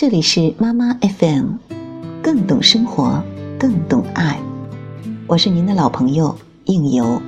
这里是妈妈 FM，更懂生活，更懂爱。我是您的老朋友应由。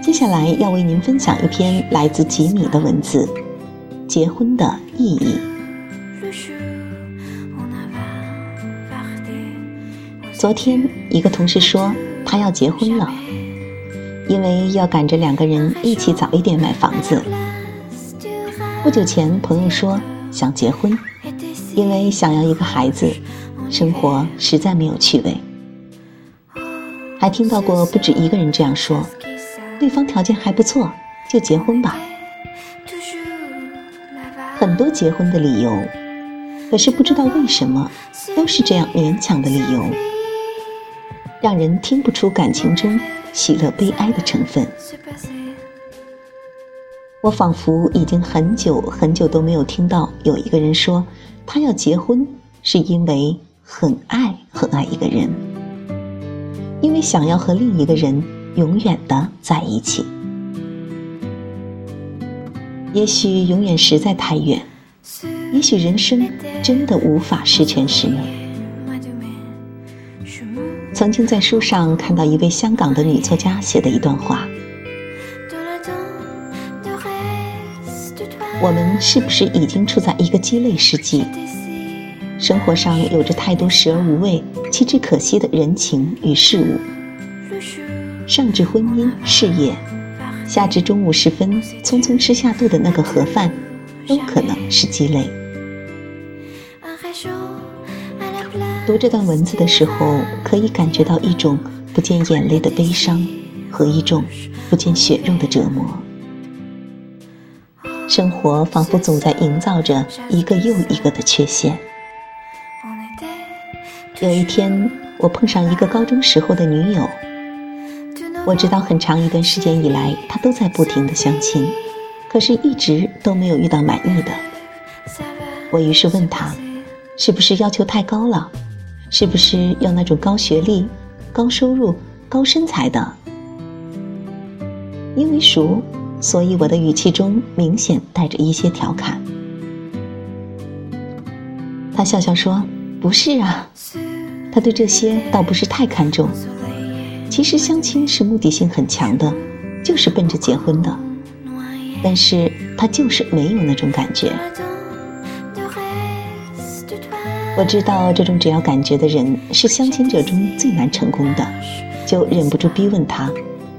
接下来要为您分享一篇来自吉米的文字：结婚的意义。昨天一个同事说他要结婚了，因为要赶着两个人一起早一点买房子。不久前朋友说想结婚，因为想要一个孩子，生活实在没有趣味。还听到过不止一个人这样说。对方条件还不错，就结婚吧。很多结婚的理由，可是不知道为什么都是这样勉强的理由，让人听不出感情中喜乐悲哀的成分。我仿佛已经很久很久都没有听到有一个人说，他要结婚是因为很爱很爱一个人，因为想要和另一个人。永远的在一起，也许永远实在太远，也许人生真的无法十全十美。曾经在书上看到一位香港的女作家写的一段话：我们是不是已经处在一个鸡肋世纪？生活上有着太多食而无味、弃之可惜的人情与事物。上至婚姻事业，下至中午时分匆匆吃下肚的那个盒饭，都可能是鸡肋。读这段文字的时候，可以感觉到一种不见眼泪的悲伤和一种不见血肉的折磨。生活仿佛总在营造着一个又一个的缺陷。有一天，我碰上一个高中时候的女友。我知道很长一段时间以来，他都在不停的相亲，可是一直都没有遇到满意的。我于是问他，是不是要求太高了？是不是要那种高学历、高收入、高身材的？因为熟，所以我的语气中明显带着一些调侃。他笑笑说：“不是啊，他对这些倒不是太看重。”其实相亲是目的性很强的，就是奔着结婚的。但是他就是没有那种感觉。我知道这种只要感觉的人是相亲者中最难成功的，就忍不住逼问他，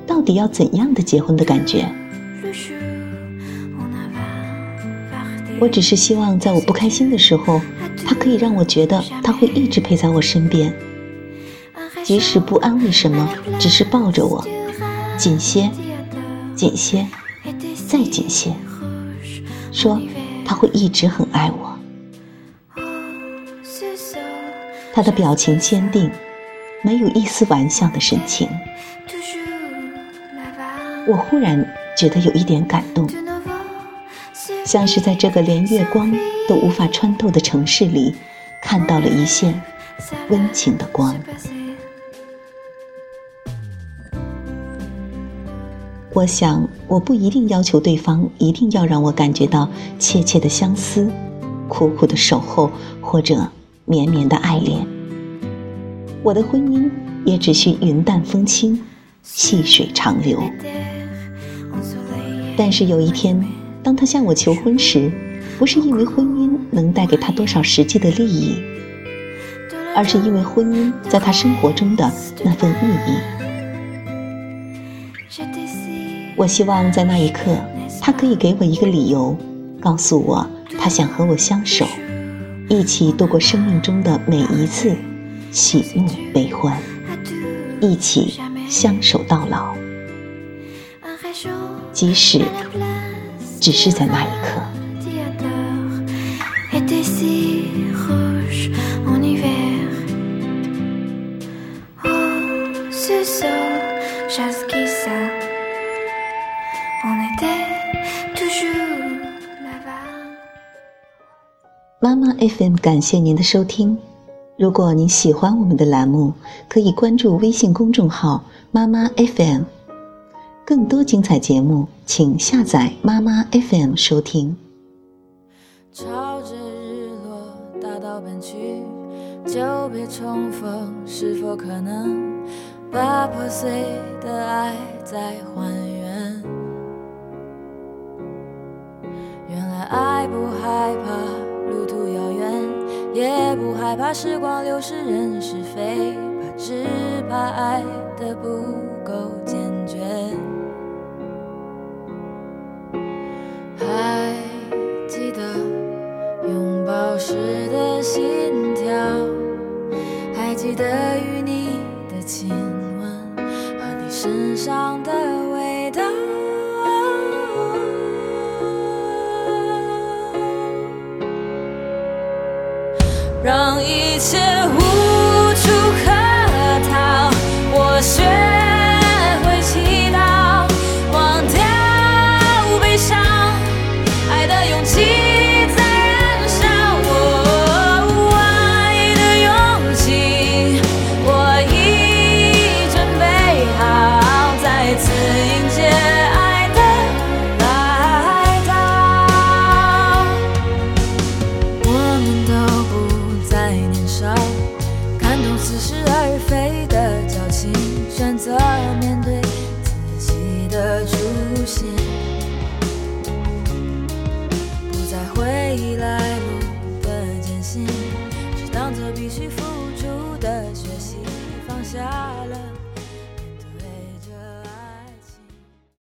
到底要怎样的结婚的感觉？我只是希望在我不开心的时候，他可以让我觉得他会一直陪在我身边。即使不安慰什么，只是抱着我，紧些，紧些，再紧些，说他会一直很爱我。他的表情坚定，没有一丝玩笑的神情。我忽然觉得有一点感动，像是在这个连月光都无法穿透的城市里，看到了一线温情的光。我想，我不一定要求对方一定要让我感觉到切切的相思、苦苦的守候或者绵绵的爱恋。我的婚姻也只需云淡风轻、细水长流。但是有一天，当他向我求婚时，不是因为婚姻能带给他多少实际的利益，而是因为婚姻在他生活中的那份意义。我希望在那一刻，他可以给我一个理由，告诉我他想和我相守，一起度过生命中的每一次喜怒悲欢，一起相守到老，即使只是在那一刻。妈妈 FM 感谢您的收听。如果您喜欢我们的栏目，可以关注微信公众号“妈妈 FM”。更多精彩节目，请下载妈妈 FM 收听。朝着日落大道奔去，久别重逢，是否可能把破碎的爱再还害怕时光流逝人是非，怕只怕爱的不够坚决。还记得拥抱时的心跳，还记得与你的亲吻和你身上的一切无未来。